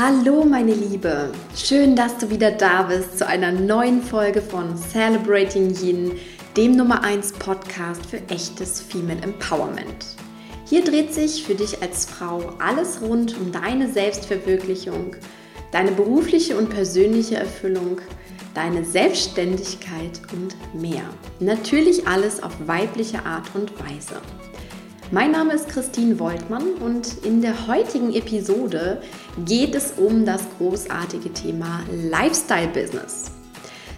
Hallo meine Liebe, schön, dass du wieder da bist zu einer neuen Folge von Celebrating Yin, dem Nummer 1 Podcast für echtes Female Empowerment. Hier dreht sich für dich als Frau alles rund um deine Selbstverwirklichung, deine berufliche und persönliche Erfüllung, deine Selbstständigkeit und mehr. Natürlich alles auf weibliche Art und Weise. Mein Name ist Christine Woltmann und in der heutigen Episode geht es um das großartige Thema Lifestyle Business.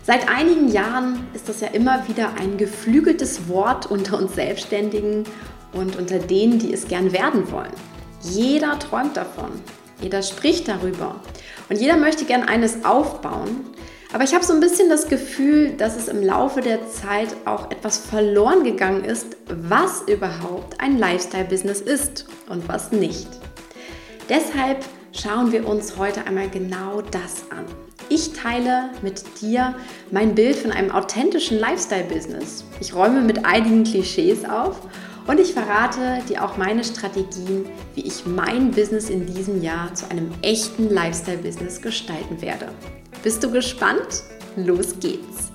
Seit einigen Jahren ist das ja immer wieder ein geflügeltes Wort unter uns Selbstständigen und unter denen, die es gern werden wollen. Jeder träumt davon, jeder spricht darüber und jeder möchte gern eines aufbauen, aber ich habe so ein bisschen das Gefühl, dass es im Laufe der Zeit auch etwas verloren gegangen ist, was überhaupt ein Lifestyle-Business ist und was nicht. Deshalb schauen wir uns heute einmal genau das an. Ich teile mit dir mein Bild von einem authentischen Lifestyle-Business. Ich räume mit einigen Klischees auf und ich verrate dir auch meine Strategien, wie ich mein Business in diesem Jahr zu einem echten Lifestyle-Business gestalten werde. Bist du gespannt? Los geht's!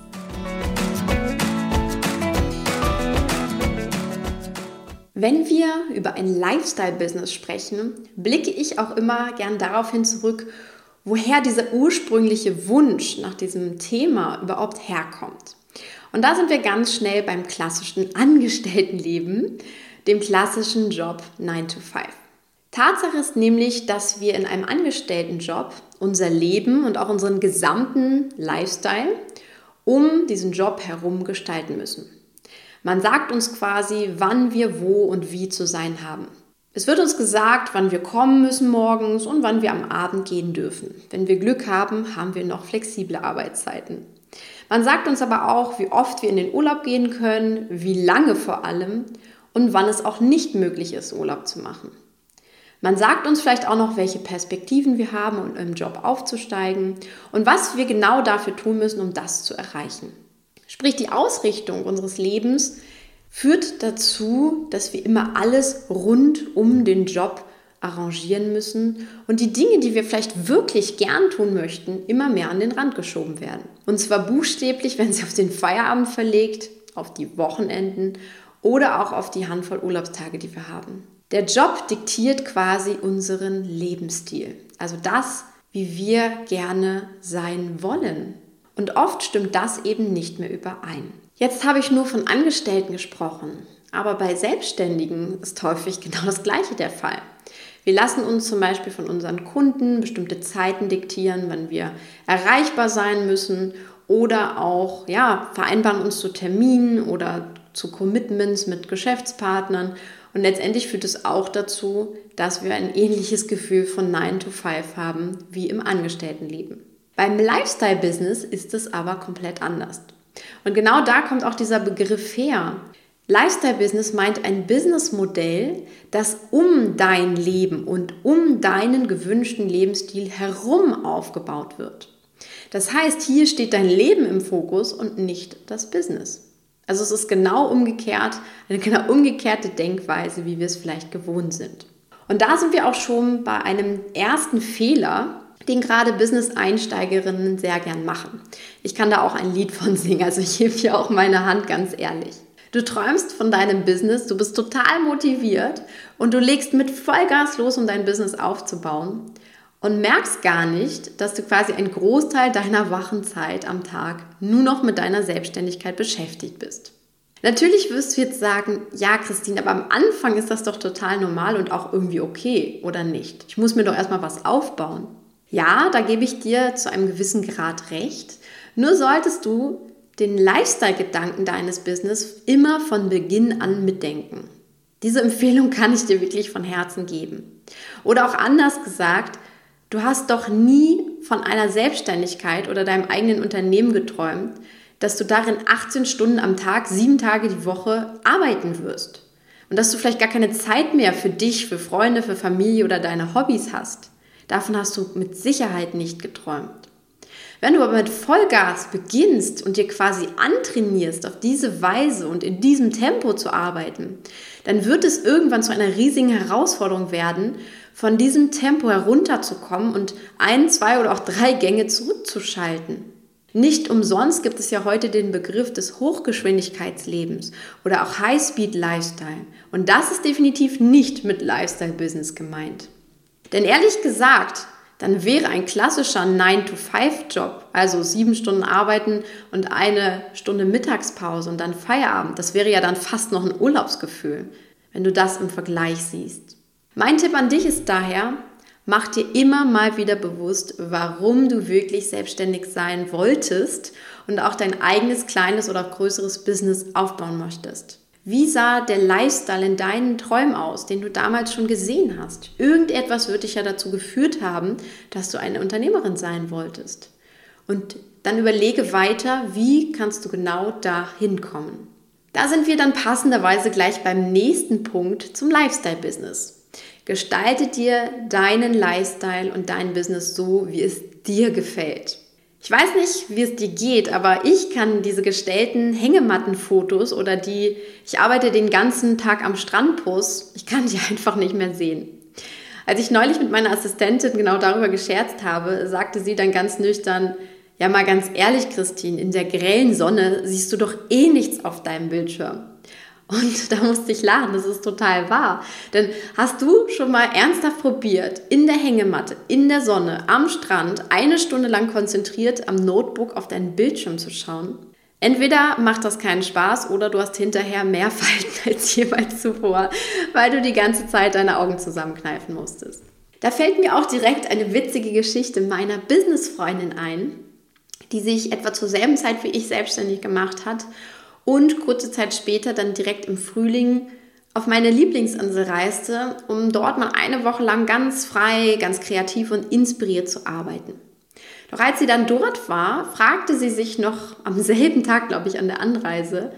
Wenn wir über ein Lifestyle-Business sprechen, blicke ich auch immer gern daraufhin zurück, woher dieser ursprüngliche Wunsch nach diesem Thema überhaupt herkommt. Und da sind wir ganz schnell beim klassischen Angestelltenleben, dem klassischen Job 9 to 5. Tatsache ist nämlich, dass wir in einem Angestelltenjob unser Leben und auch unseren gesamten Lifestyle um diesen Job herum gestalten müssen. Man sagt uns quasi, wann wir wo und wie zu sein haben. Es wird uns gesagt, wann wir kommen müssen morgens und wann wir am Abend gehen dürfen. Wenn wir Glück haben, haben wir noch flexible Arbeitszeiten. Man sagt uns aber auch, wie oft wir in den Urlaub gehen können, wie lange vor allem und wann es auch nicht möglich ist, Urlaub zu machen. Man sagt uns vielleicht auch noch, welche Perspektiven wir haben, um im Job aufzusteigen und was wir genau dafür tun müssen, um das zu erreichen. Sprich, die Ausrichtung unseres Lebens führt dazu, dass wir immer alles rund um den Job arrangieren müssen und die Dinge, die wir vielleicht wirklich gern tun möchten, immer mehr an den Rand geschoben werden. Und zwar buchstäblich, wenn sie auf den Feierabend verlegt, auf die Wochenenden oder auch auf die Handvoll Urlaubstage, die wir haben. Der Job diktiert quasi unseren Lebensstil, also das, wie wir gerne sein wollen. Und oft stimmt das eben nicht mehr überein. Jetzt habe ich nur von Angestellten gesprochen, aber bei Selbstständigen ist häufig genau das Gleiche der Fall. Wir lassen uns zum Beispiel von unseren Kunden bestimmte Zeiten diktieren, wann wir erreichbar sein müssen oder auch ja, vereinbaren uns zu Terminen oder zu Commitments mit Geschäftspartnern und letztendlich führt es auch dazu, dass wir ein ähnliches Gefühl von 9 to 5 haben wie im Angestelltenleben. Beim Lifestyle-Business ist es aber komplett anders. Und genau da kommt auch dieser Begriff her. Lifestyle-Business meint ein Businessmodell, das um dein Leben und um deinen gewünschten Lebensstil herum aufgebaut wird. Das heißt, hier steht dein Leben im Fokus und nicht das Business. Also es ist genau umgekehrt, eine genau umgekehrte Denkweise, wie wir es vielleicht gewohnt sind. Und da sind wir auch schon bei einem ersten Fehler, den gerade Business-Einsteigerinnen sehr gern machen. Ich kann da auch ein Lied von singen, also ich hebe hier auch meine Hand ganz ehrlich. Du träumst von deinem Business, du bist total motiviert und du legst mit Vollgas los, um dein Business aufzubauen und merkst gar nicht, dass du quasi einen Großteil deiner wachen Zeit am Tag nur noch mit deiner Selbstständigkeit beschäftigt bist. Natürlich wirst du jetzt sagen, ja Christine, aber am Anfang ist das doch total normal und auch irgendwie okay, oder nicht? Ich muss mir doch erstmal was aufbauen. Ja, da gebe ich dir zu einem gewissen Grad recht. Nur solltest du den Lifestyle-Gedanken deines Business immer von Beginn an mitdenken. Diese Empfehlung kann ich dir wirklich von Herzen geben. Oder auch anders gesagt, Du hast doch nie von einer Selbstständigkeit oder deinem eigenen Unternehmen geträumt, dass du darin 18 Stunden am Tag, sieben Tage die Woche arbeiten wirst. Und dass du vielleicht gar keine Zeit mehr für dich, für Freunde, für Familie oder deine Hobbys hast. Davon hast du mit Sicherheit nicht geträumt. Wenn du aber mit Vollgas beginnst und dir quasi antrainierst, auf diese Weise und in diesem Tempo zu arbeiten, dann wird es irgendwann zu einer riesigen Herausforderung werden, von diesem Tempo herunterzukommen und ein, zwei oder auch drei Gänge zurückzuschalten. Nicht umsonst gibt es ja heute den Begriff des Hochgeschwindigkeitslebens oder auch High-Speed Lifestyle. Und das ist definitiv nicht mit Lifestyle-Business gemeint. Denn ehrlich gesagt, dann wäre ein klassischer 9-to-5-Job, also sieben Stunden arbeiten und eine Stunde Mittagspause und dann Feierabend, das wäre ja dann fast noch ein Urlaubsgefühl, wenn du das im Vergleich siehst. Mein Tipp an dich ist daher, Mach dir immer mal wieder bewusst, warum du wirklich selbstständig sein wolltest und auch dein eigenes kleines oder größeres Business aufbauen möchtest. Wie sah der Lifestyle in deinen Träumen aus, den du damals schon gesehen hast? Irgendetwas wird dich ja dazu geführt haben, dass du eine Unternehmerin sein wolltest. Und dann überlege weiter, wie kannst du genau da hinkommen. Da sind wir dann passenderweise gleich beim nächsten Punkt zum Lifestyle-Business. Gestalte dir deinen Lifestyle und dein Business so, wie es dir gefällt. Ich weiß nicht, wie es dir geht, aber ich kann diese gestellten Hängemattenfotos oder die, ich arbeite den ganzen Tag am Strandbus, ich kann die einfach nicht mehr sehen. Als ich neulich mit meiner Assistentin genau darüber gescherzt habe, sagte sie dann ganz nüchtern, ja mal ganz ehrlich, Christine, in der grellen Sonne siehst du doch eh nichts auf deinem Bildschirm. Und da musste ich lachen, das ist total wahr. Denn hast du schon mal ernsthaft probiert, in der Hängematte, in der Sonne, am Strand, eine Stunde lang konzentriert am Notebook auf deinen Bildschirm zu schauen? Entweder macht das keinen Spaß oder du hast hinterher mehr Falten als jemals zuvor, weil du die ganze Zeit deine Augen zusammenkneifen musstest. Da fällt mir auch direkt eine witzige Geschichte meiner Businessfreundin ein, die sich etwa zur selben Zeit wie ich selbstständig gemacht hat und kurze Zeit später dann direkt im Frühling auf meine Lieblingsinsel reiste, um dort mal eine Woche lang ganz frei, ganz kreativ und inspiriert zu arbeiten. Doch als sie dann dort war, fragte sie sich noch am selben Tag, glaube ich, an der Anreise,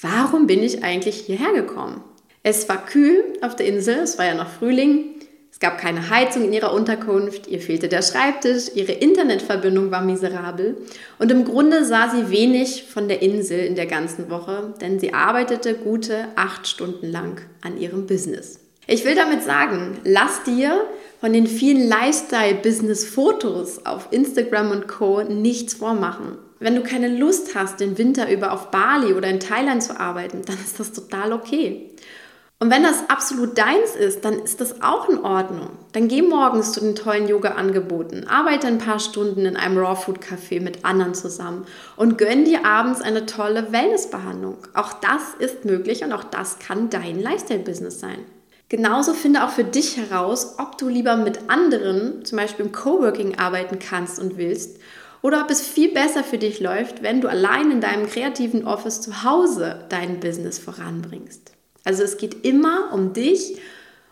warum bin ich eigentlich hierher gekommen? Es war kühl auf der Insel, es war ja noch Frühling es gab keine Heizung in ihrer Unterkunft, ihr fehlte der Schreibtisch, ihre Internetverbindung war miserabel und im Grunde sah sie wenig von der Insel in der ganzen Woche, denn sie arbeitete gute acht Stunden lang an ihrem Business. Ich will damit sagen, lass dir von den vielen Lifestyle-Business-Fotos auf Instagram und Co. nichts vormachen. Wenn du keine Lust hast, den Winter über auf Bali oder in Thailand zu arbeiten, dann ist das total okay. Und wenn das absolut deins ist, dann ist das auch in Ordnung. Dann geh morgens zu den tollen Yoga-Angeboten, arbeite ein paar Stunden in einem Raw-Food-Café mit anderen zusammen und gönn dir abends eine tolle Wellnessbehandlung. Auch das ist möglich und auch das kann dein Lifestyle-Business sein. Genauso finde auch für dich heraus, ob du lieber mit anderen, zum Beispiel im Coworking, arbeiten kannst und willst oder ob es viel besser für dich läuft, wenn du allein in deinem kreativen Office zu Hause dein Business voranbringst. Also es geht immer um dich,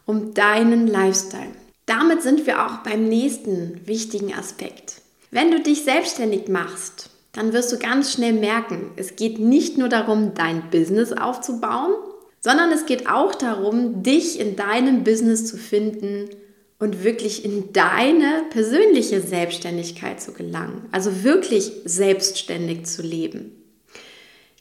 um deinen Lifestyle. Damit sind wir auch beim nächsten wichtigen Aspekt. Wenn du dich selbstständig machst, dann wirst du ganz schnell merken, es geht nicht nur darum, dein Business aufzubauen, sondern es geht auch darum, dich in deinem Business zu finden und wirklich in deine persönliche Selbstständigkeit zu gelangen. Also wirklich selbstständig zu leben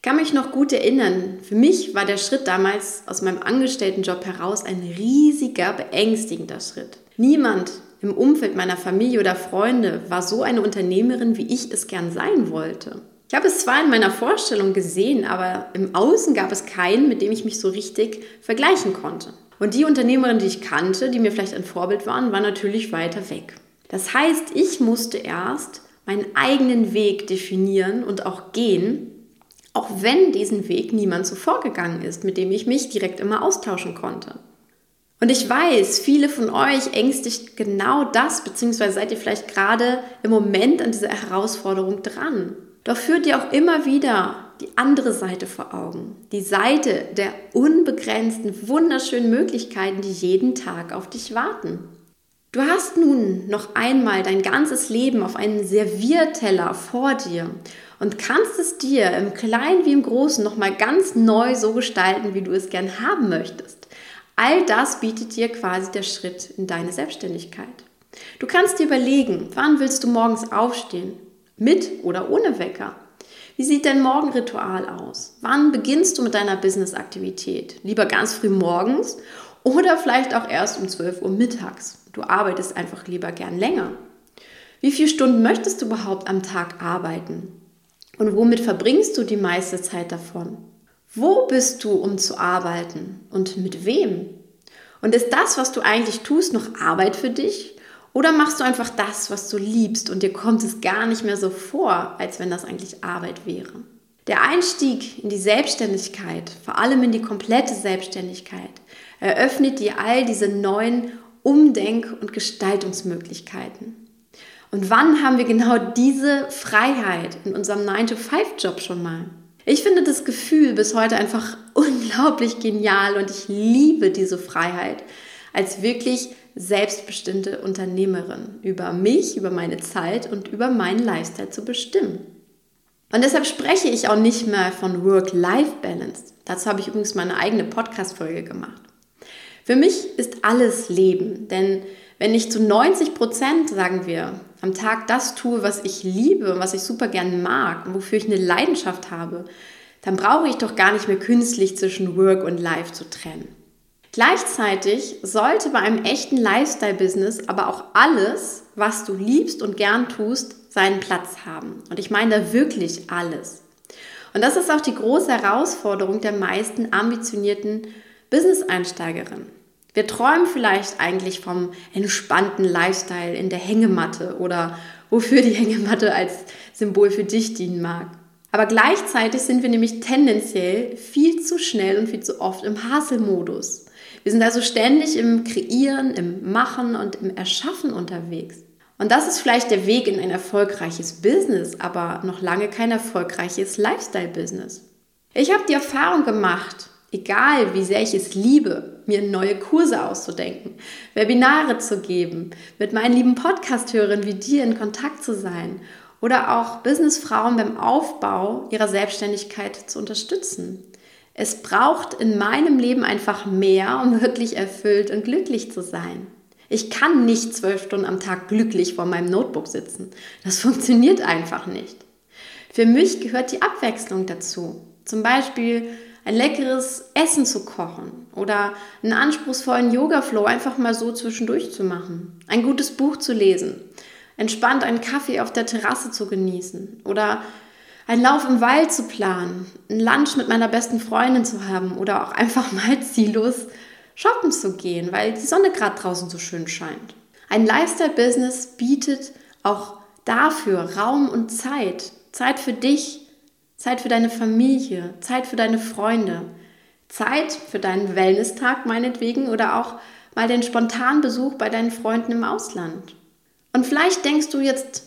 kann mich noch gut erinnern, für mich war der Schritt damals aus meinem Angestelltenjob heraus ein riesiger, beängstigender Schritt. Niemand im Umfeld meiner Familie oder Freunde war so eine Unternehmerin, wie ich es gern sein wollte. Ich habe es zwar in meiner Vorstellung gesehen, aber im Außen gab es keinen, mit dem ich mich so richtig vergleichen konnte. Und die Unternehmerin, die ich kannte, die mir vielleicht ein Vorbild waren, war natürlich weiter weg. Das heißt, ich musste erst meinen eigenen Weg definieren und auch gehen, auch wenn diesen Weg niemand zuvor gegangen ist, mit dem ich mich direkt immer austauschen konnte. Und ich weiß, viele von euch ängstigt genau das, beziehungsweise seid ihr vielleicht gerade im Moment an dieser Herausforderung dran. Doch führt ihr auch immer wieder die andere Seite vor Augen. Die Seite der unbegrenzten, wunderschönen Möglichkeiten, die jeden Tag auf dich warten. Du hast nun noch einmal dein ganzes Leben auf einem Servierteller vor dir und kannst es dir im Kleinen wie im Großen nochmal ganz neu so gestalten, wie du es gern haben möchtest. All das bietet dir quasi der Schritt in deine Selbstständigkeit. Du kannst dir überlegen, wann willst du morgens aufstehen? Mit oder ohne Wecker? Wie sieht dein Morgenritual aus? Wann beginnst du mit deiner Business-Aktivität? Lieber ganz früh morgens oder vielleicht auch erst um 12 Uhr mittags. Du arbeitest einfach lieber gern länger. Wie viele Stunden möchtest du überhaupt am Tag arbeiten? Und womit verbringst du die meiste Zeit davon? Wo bist du, um zu arbeiten? Und mit wem? Und ist das, was du eigentlich tust, noch Arbeit für dich? Oder machst du einfach das, was du liebst und dir kommt es gar nicht mehr so vor, als wenn das eigentlich Arbeit wäre? Der Einstieg in die Selbstständigkeit, vor allem in die komplette Selbstständigkeit, eröffnet dir all diese neuen Umdenk- und Gestaltungsmöglichkeiten. Und wann haben wir genau diese Freiheit in unserem 9-to-5-Job schon mal? Ich finde das Gefühl bis heute einfach unglaublich genial und ich liebe diese Freiheit als wirklich selbstbestimmte Unternehmerin über mich, über meine Zeit und über meinen Lifestyle zu bestimmen. Und deshalb spreche ich auch nicht mehr von Work-Life-Balance. Dazu habe ich übrigens meine eigene Podcast-Folge gemacht. Für mich ist alles Leben, denn wenn ich zu 90 Prozent, sagen wir, am Tag das tue, was ich liebe und was ich super gern mag und wofür ich eine Leidenschaft habe, dann brauche ich doch gar nicht mehr künstlich zwischen Work und Life zu trennen. Gleichzeitig sollte bei einem echten Lifestyle-Business aber auch alles, was du liebst und gern tust, seinen Platz haben. Und ich meine da wirklich alles. Und das ist auch die große Herausforderung der meisten ambitionierten Business-Einsteigerinnen. Wir träumen vielleicht eigentlich vom entspannten Lifestyle in der Hängematte oder wofür die Hängematte als Symbol für dich dienen mag. Aber gleichzeitig sind wir nämlich tendenziell viel zu schnell und viel zu oft im Hustle-Modus. Wir sind also ständig im Kreieren, im Machen und im Erschaffen unterwegs. Und das ist vielleicht der Weg in ein erfolgreiches Business, aber noch lange kein erfolgreiches Lifestyle-Business. Ich habe die Erfahrung gemacht, egal wie sehr ich es liebe, mir neue Kurse auszudenken, Webinare zu geben, mit meinen lieben Podcast-Hörern wie dir in Kontakt zu sein oder auch Businessfrauen beim Aufbau ihrer Selbstständigkeit zu unterstützen. Es braucht in meinem Leben einfach mehr, um wirklich erfüllt und glücklich zu sein. Ich kann nicht zwölf Stunden am Tag glücklich vor meinem Notebook sitzen. Das funktioniert einfach nicht. Für mich gehört die Abwechslung dazu. Zum Beispiel ein leckeres Essen zu kochen oder einen anspruchsvollen Yoga-Flow einfach mal so zwischendurch zu machen, ein gutes Buch zu lesen, entspannt einen Kaffee auf der Terrasse zu genießen oder einen Lauf im Wald zu planen, ein Lunch mit meiner besten Freundin zu haben oder auch einfach mal ziellos shoppen zu gehen, weil die Sonne gerade draußen so schön scheint. Ein Lifestyle-Business bietet auch dafür Raum und Zeit. Zeit für dich, Zeit für deine Familie, Zeit für deine Freunde, Zeit für deinen Wellness-Tag meinetwegen oder auch mal den spontanen Besuch bei deinen Freunden im Ausland. Und vielleicht denkst du jetzt,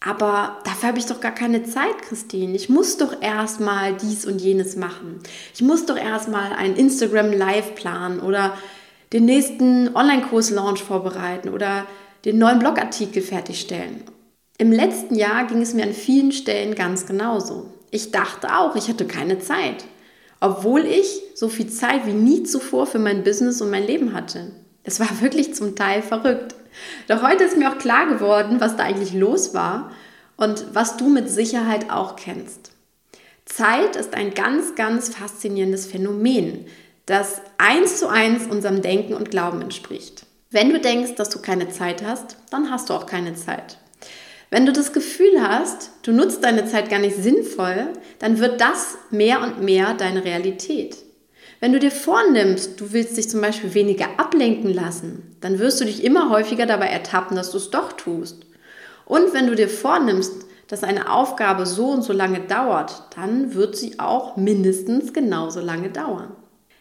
aber dafür habe ich doch gar keine Zeit, Christine. Ich muss doch erstmal dies und jenes machen. Ich muss doch erstmal ein Instagram Live planen oder den nächsten Online-Kurs-Launch vorbereiten oder den neuen Blogartikel fertigstellen. Im letzten Jahr ging es mir an vielen Stellen ganz genauso. Ich dachte auch, ich hatte keine Zeit, obwohl ich so viel Zeit wie nie zuvor für mein Business und mein Leben hatte. Es war wirklich zum Teil verrückt. Doch heute ist mir auch klar geworden, was da eigentlich los war und was du mit Sicherheit auch kennst. Zeit ist ein ganz, ganz faszinierendes Phänomen, das eins zu eins unserem Denken und Glauben entspricht. Wenn du denkst, dass du keine Zeit hast, dann hast du auch keine Zeit. Wenn du das Gefühl hast, du nutzt deine Zeit gar nicht sinnvoll, dann wird das mehr und mehr deine Realität. Wenn du dir vornimmst, du willst dich zum Beispiel weniger ablenken lassen, dann wirst du dich immer häufiger dabei ertappen, dass du es doch tust. Und wenn du dir vornimmst, dass eine Aufgabe so und so lange dauert, dann wird sie auch mindestens genauso lange dauern.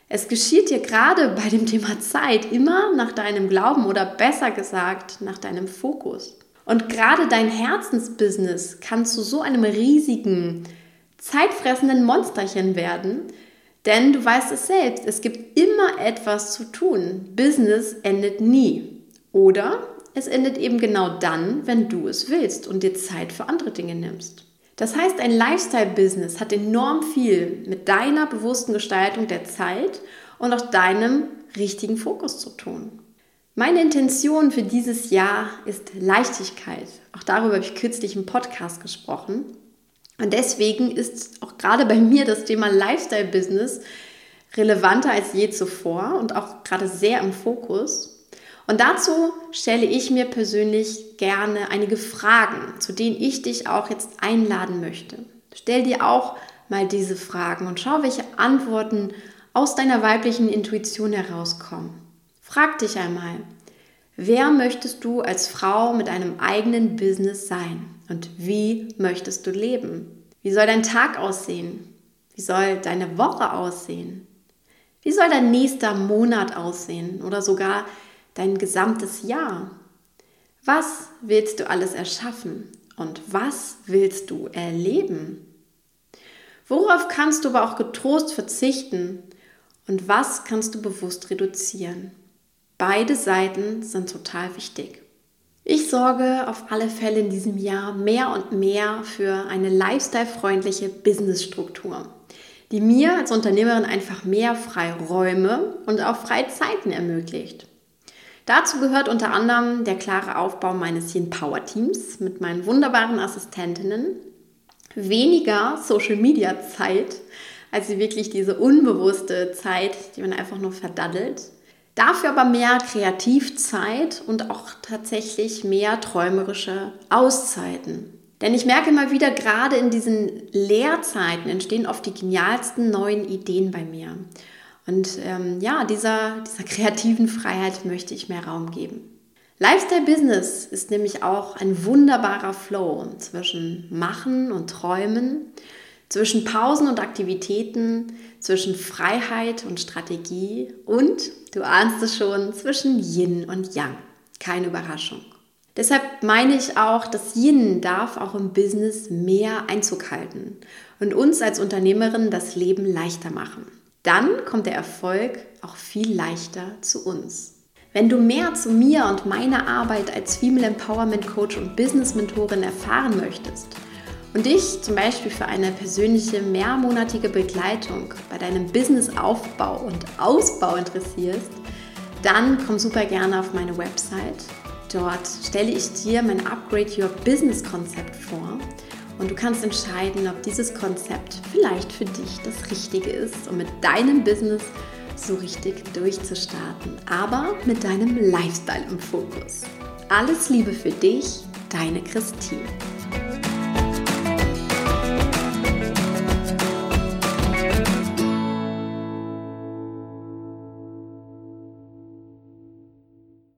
Es geschieht dir gerade bei dem Thema Zeit immer nach deinem Glauben oder besser gesagt nach deinem Fokus. Und gerade dein Herzensbusiness kann zu so einem riesigen, zeitfressenden Monsterchen werden, denn du weißt es selbst, es gibt immer etwas zu tun. Business endet nie. Oder es endet eben genau dann, wenn du es willst und dir Zeit für andere Dinge nimmst. Das heißt, ein Lifestyle-Business hat enorm viel mit deiner bewussten Gestaltung der Zeit und auch deinem richtigen Fokus zu tun. Meine Intention für dieses Jahr ist Leichtigkeit. Auch darüber habe ich kürzlich im Podcast gesprochen. Und deswegen ist auch gerade bei mir das Thema Lifestyle-Business relevanter als je zuvor und auch gerade sehr im Fokus. Und dazu stelle ich mir persönlich gerne einige Fragen, zu denen ich dich auch jetzt einladen möchte. Stell dir auch mal diese Fragen und schau, welche Antworten aus deiner weiblichen Intuition herauskommen. Frag dich einmal, wer möchtest du als Frau mit einem eigenen Business sein und wie möchtest du leben? Wie soll dein Tag aussehen? Wie soll deine Woche aussehen? Wie soll dein nächster Monat aussehen oder sogar dein gesamtes Jahr? Was willst du alles erschaffen und was willst du erleben? Worauf kannst du aber auch getrost verzichten und was kannst du bewusst reduzieren? Beide Seiten sind total wichtig. Ich sorge auf alle Fälle in diesem Jahr mehr und mehr für eine lifestyle-freundliche Businessstruktur, die mir als Unternehmerin einfach mehr Freiräume und auch freie Zeiten ermöglicht. Dazu gehört unter anderem der klare Aufbau meines Yin Power Teams mit meinen wunderbaren Assistentinnen, weniger Social Media Zeit, also wirklich diese unbewusste Zeit, die man einfach nur verdaddelt. Dafür aber mehr Kreativzeit und auch tatsächlich mehr träumerische Auszeiten. Denn ich merke immer wieder, gerade in diesen Lehrzeiten entstehen oft die genialsten neuen Ideen bei mir. Und ähm, ja, dieser, dieser kreativen Freiheit möchte ich mehr Raum geben. Lifestyle Business ist nämlich auch ein wunderbarer Flow zwischen Machen und Träumen, zwischen Pausen und Aktivitäten, zwischen Freiheit und Strategie und, du ahnst es schon, zwischen Yin und Yang. Keine Überraschung. Deshalb meine ich auch, dass Yin darf auch im Business mehr Einzug halten und uns als Unternehmerin das Leben leichter machen. Dann kommt der Erfolg auch viel leichter zu uns. Wenn du mehr zu mir und meiner Arbeit als Female Empowerment Coach und Business Mentorin erfahren möchtest und dich zum Beispiel für eine persönliche mehrmonatige Begleitung bei deinem Businessaufbau und Ausbau interessierst, dann komm super gerne auf meine Website. Dort stelle ich dir mein Upgrade Your Business Konzept vor und du kannst entscheiden, ob dieses Konzept vielleicht für dich das Richtige ist, um mit deinem Business so richtig durchzustarten, aber mit deinem Lifestyle im Fokus. Alles Liebe für dich, deine Christine.